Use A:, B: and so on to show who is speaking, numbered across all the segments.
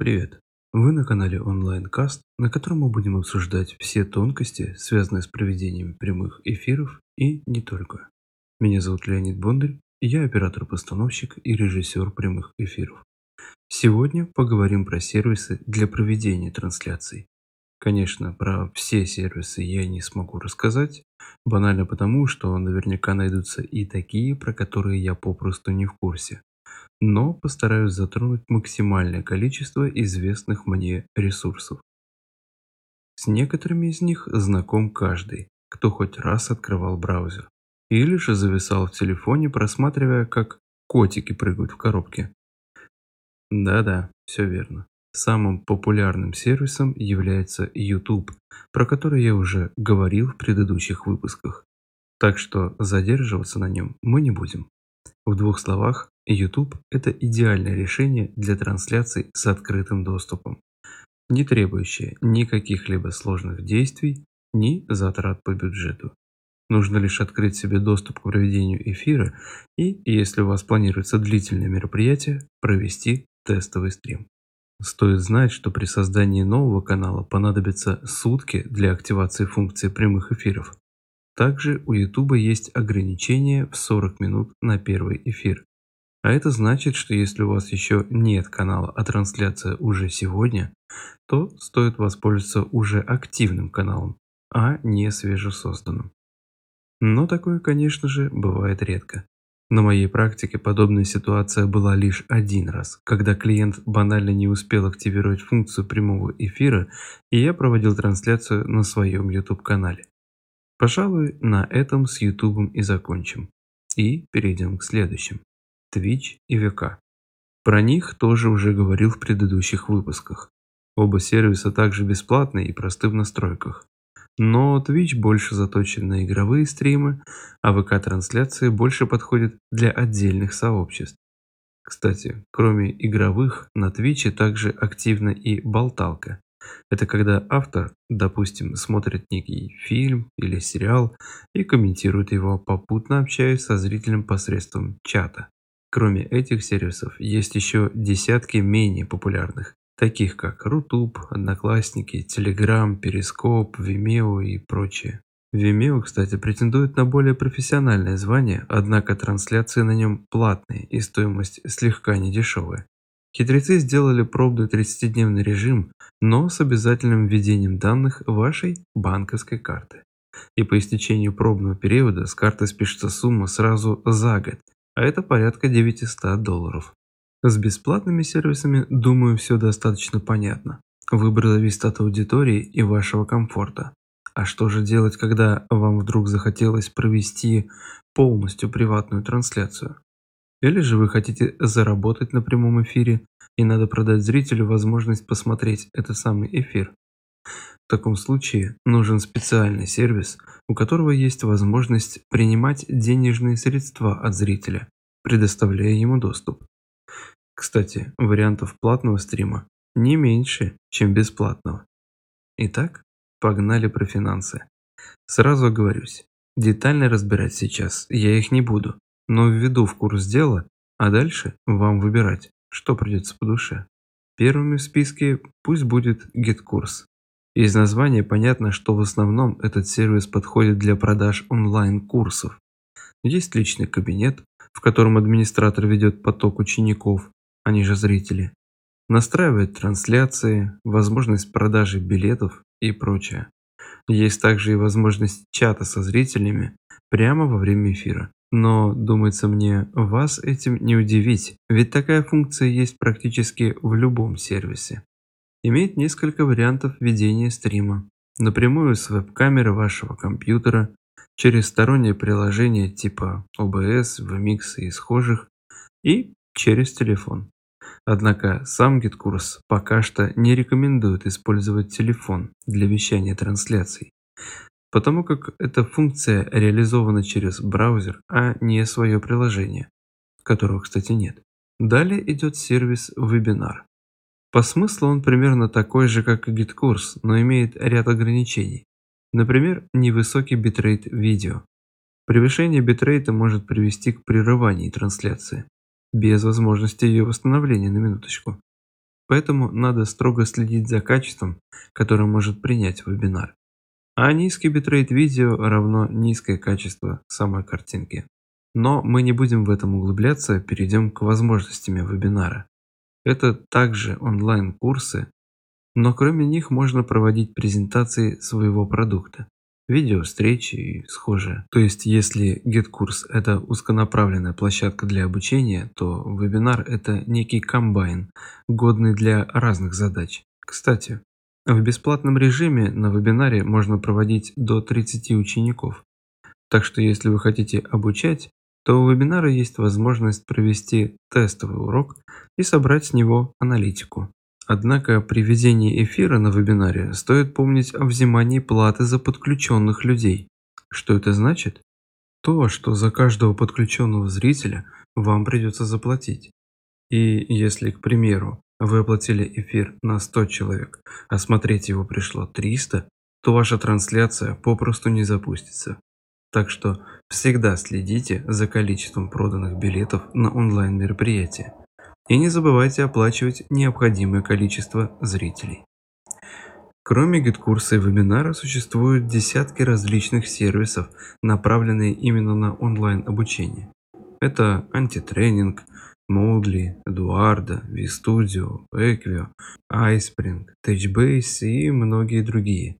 A: Привет! Вы на канале онлайн-каст, на котором мы будем обсуждать все тонкости, связанные с проведением прямых эфиров и не только. Меня зовут Леонид Бондарь, я оператор-постановщик и режиссер прямых эфиров. Сегодня поговорим про сервисы для проведения трансляций. Конечно, про все сервисы я не смогу рассказать, банально потому, что наверняка найдутся и такие, про которые я попросту не в курсе но постараюсь затронуть максимальное количество известных мне ресурсов. С некоторыми из них знаком каждый, кто хоть раз открывал браузер. Или же зависал в телефоне, просматривая, как котики прыгают в коробке. Да-да, все верно. Самым популярным сервисом является YouTube, про который я уже говорил в предыдущих выпусках. Так что задерживаться на нем мы не будем. В двух словах, YouTube – это идеальное решение для трансляций с открытым доступом, не требующее ни каких-либо сложных действий, ни затрат по бюджету. Нужно лишь открыть себе доступ к проведению эфира и, если у вас планируется длительное мероприятие, провести тестовый стрим. Стоит знать, что при создании нового канала понадобятся сутки для активации функции прямых эфиров. Также у YouTube есть ограничение в 40 минут на первый эфир. А это значит, что если у вас еще нет канала, а трансляция уже сегодня, то стоит воспользоваться уже активным каналом, а не свежесозданным. Но такое, конечно же, бывает редко. На моей практике подобная ситуация была лишь один раз, когда клиент банально не успел активировать функцию прямого эфира, и я проводил трансляцию на своем YouTube-канале. Пожалуй, на этом с YouTube и закончим. И перейдем к следующим. Twitch и VK. Про них тоже уже говорил в предыдущих выпусках. Оба сервиса также бесплатны и просты в настройках. Но Twitch больше заточен на игровые стримы, а ВК-трансляции больше подходят для отдельных сообществ. Кстати, кроме игровых, на Twitch также активна и болталка. Это когда автор, допустим, смотрит некий фильм или сериал и комментирует его, попутно общаясь со зрителем посредством чата. Кроме этих сервисов, есть еще десятки менее популярных, таких как Рутуб, Одноклассники, Telegram, Перископ, Vimeo и прочее. Vimeo, кстати, претендует на более профессиональное звание, однако трансляции на нем платные и стоимость слегка недешевая. Хитрецы сделали пробный 30-дневный режим, но с обязательным введением данных вашей банковской карты. И по истечению пробного периода с карты спишется сумма сразу за год, а это порядка 900 долларов. С бесплатными сервисами, думаю, все достаточно понятно. Выбор зависит от аудитории и вашего комфорта. А что же делать, когда вам вдруг захотелось провести полностью приватную трансляцию? Или же вы хотите заработать на прямом эфире и надо продать зрителю возможность посмотреть этот самый эфир? В таком случае нужен специальный сервис, у которого есть возможность принимать денежные средства от зрителя, предоставляя ему доступ. Кстати, вариантов платного стрима не меньше, чем бесплатного. Итак, погнали про финансы. Сразу оговорюсь, детально разбирать сейчас я их не буду, но введу в курс дела, а дальше вам выбирать, что придется по душе. Первыми в списке пусть будет GetCourse. Из названия понятно, что в основном этот сервис подходит для продаж онлайн-курсов. Есть личный кабинет, в котором администратор ведет поток учеников, они же зрители, настраивает трансляции, возможность продажи билетов и прочее. Есть также и возможность чата со зрителями прямо во время эфира. Но, думается мне, вас этим не удивить, ведь такая функция есть практически в любом сервисе имеет несколько вариантов ведения стрима. Напрямую с веб-камеры вашего компьютера, через стороннее приложение типа OBS, VMix и схожих, и через телефон. Однако сам GitKurs пока что не рекомендует использовать телефон для вещания трансляций, потому как эта функция реализована через браузер, а не свое приложение, которого, кстати, нет. Далее идет сервис Webinar. По смыслу он примерно такой же, как и GetCourse, но имеет ряд ограничений. Например, невысокий битрейт видео. Превышение битрейта может привести к прерыванию трансляции, без возможности ее восстановления на минуточку. Поэтому надо строго следить за качеством, которое может принять вебинар. А низкий битрейт видео равно низкое качество самой картинки. Но мы не будем в этом углубляться, перейдем к возможностям вебинара. Это также онлайн-курсы, но кроме них можно проводить презентации своего продукта, видео, встречи и схожее. То есть, если GetCourse – это узконаправленная площадка для обучения, то вебинар – это некий комбайн, годный для разных задач. Кстати, в бесплатном режиме на вебинаре можно проводить до 30 учеников. Так что если вы хотите обучать, то у вебинара есть возможность провести тестовый урок и собрать с него аналитику. Однако при ведении эфира на вебинаре стоит помнить о взимании платы за подключенных людей. Что это значит? То, что за каждого подключенного зрителя вам придется заплатить. И если, к примеру, вы оплатили эфир на 100 человек, а смотреть его пришло 300, то ваша трансляция попросту не запустится. Так что всегда следите за количеством проданных билетов на онлайн-мероприятия. И не забывайте оплачивать необходимое количество зрителей. Кроме GetCourse а и вебинара существуют десятки различных сервисов, направленные именно на онлайн-обучение. Это антитренинг, Moodle, Eduardo, VStudio, Equio, iSpring, TouchBase и многие другие.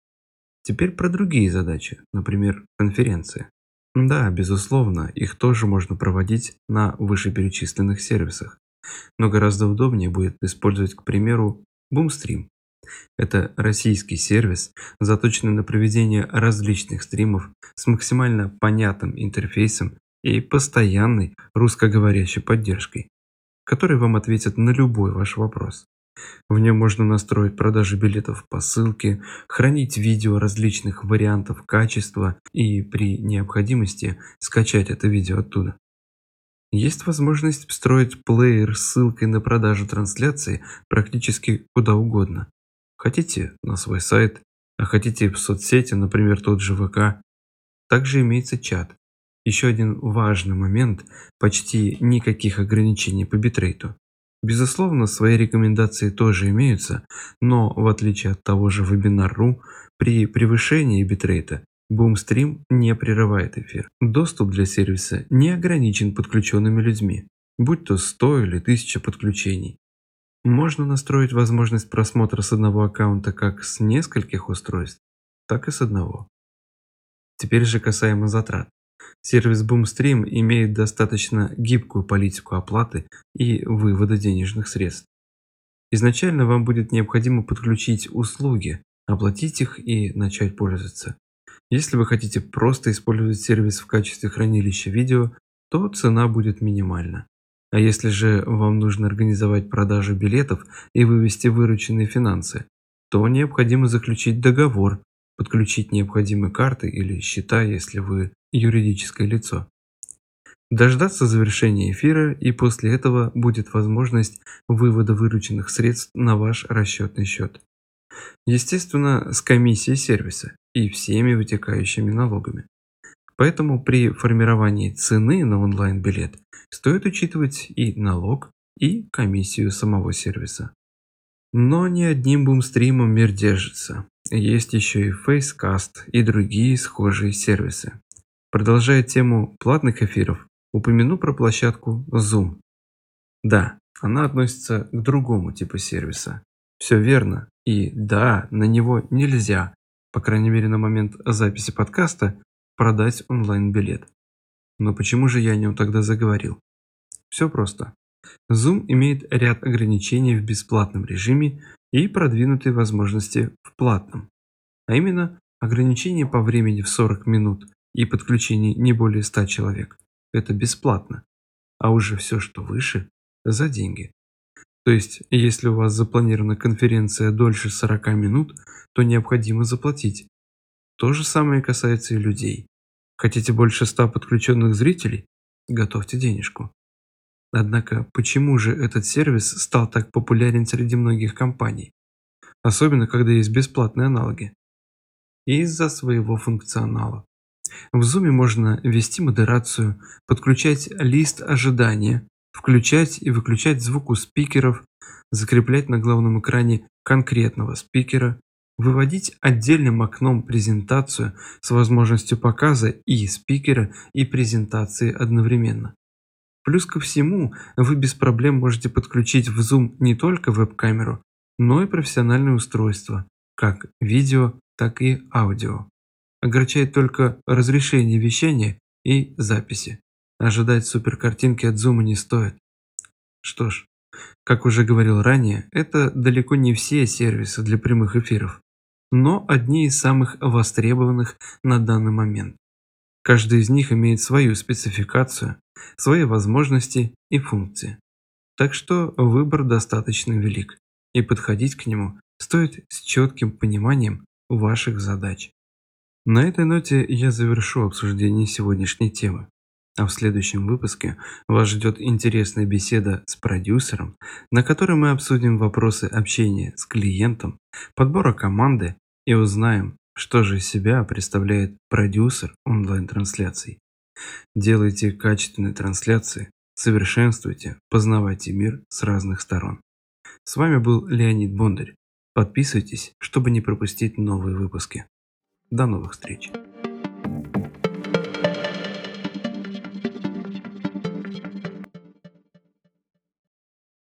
A: Теперь про другие задачи, например, конференции. Да, безусловно, их тоже можно проводить на вышеперечисленных сервисах, но гораздо удобнее будет использовать, к примеру, Boomstream. Это российский сервис, заточенный на проведение различных стримов с максимально понятным интерфейсом и постоянной русскоговорящей поддержкой, который вам ответит на любой ваш вопрос. В нем можно настроить продажи билетов по ссылке, хранить видео различных вариантов качества и при необходимости скачать это видео оттуда. Есть возможность встроить плеер с ссылкой на продажу трансляции практически куда угодно. Хотите на свой сайт, а хотите в соцсети, например, тот же ВК. Также имеется чат. Еще один важный момент – почти никаких ограничений по битрейту. Безусловно, свои рекомендации тоже имеются, но в отличие от того же Webinar.ru, при превышении битрейта Boomstream не прерывает эфир. Доступ для сервиса не ограничен подключенными людьми, будь то 100 или 1000 подключений. Можно настроить возможность просмотра с одного аккаунта как с нескольких устройств, так и с одного. Теперь же касаемо затрат. Сервис Boomstream имеет достаточно гибкую политику оплаты и вывода денежных средств. Изначально вам будет необходимо подключить услуги, оплатить их и начать пользоваться. Если вы хотите просто использовать сервис в качестве хранилища видео, то цена будет минимальна. А если же вам нужно организовать продажу билетов и вывести вырученные финансы, то необходимо заключить договор, подключить необходимые карты или счета, если вы юридическое лицо. Дождаться завершения эфира и после этого будет возможность вывода вырученных средств на ваш расчетный счет. Естественно, с комиссией сервиса и всеми вытекающими налогами. Поэтому при формировании цены на онлайн-билет стоит учитывать и налог, и комиссию самого сервиса. Но не одним бумстримом мир держится. Есть еще и Facecast и другие схожие сервисы. Продолжая тему платных эфиров, упомяну про площадку Zoom. Да, она относится к другому типу сервиса. Все верно, и да, на него нельзя, по крайней мере на момент записи подкаста, продать онлайн-билет. Но почему же я о нем тогда заговорил? Все просто. Zoom имеет ряд ограничений в бесплатном режиме и продвинутые возможности в платном. А именно, ограничение по времени в 40 минут и подключение не более 100 человек. Это бесплатно. А уже все, что выше, за деньги. То есть, если у вас запланирована конференция дольше 40 минут, то необходимо заплатить. То же самое касается и людей. Хотите больше 100 подключенных зрителей? Готовьте денежку. Однако, почему же этот сервис стал так популярен среди многих компаний? Особенно, когда есть бесплатные аналоги. Из-за своего функционала. В Zoom можно вести модерацию, подключать лист ожидания, включать и выключать звук у спикеров, закреплять на главном экране конкретного спикера, выводить отдельным окном презентацию с возможностью показа и спикера, и презентации одновременно. Плюс ко всему, вы без проблем можете подключить в Zoom не только веб-камеру, но и профессиональное устройство, как видео, так и аудио. Огорчает только разрешение вещания и записи. Ожидать суперкартинки от Zoom не стоит. Что ж, как уже говорил ранее, это далеко не все сервисы для прямых эфиров, но одни из самых востребованных на данный момент. Каждый из них имеет свою спецификацию, свои возможности и функции. Так что выбор достаточно велик, и подходить к нему стоит с четким пониманием ваших задач. На этой ноте я завершу обсуждение сегодняшней темы. А в следующем выпуске вас ждет интересная беседа с продюсером, на которой мы обсудим вопросы общения с клиентом, подбора команды и узнаем, что же из себя представляет продюсер онлайн-трансляций. Делайте качественные трансляции, совершенствуйте, познавайте мир с разных сторон. С вами был Леонид Бондарь. Подписывайтесь, чтобы не пропустить новые выпуски. До новых встреч!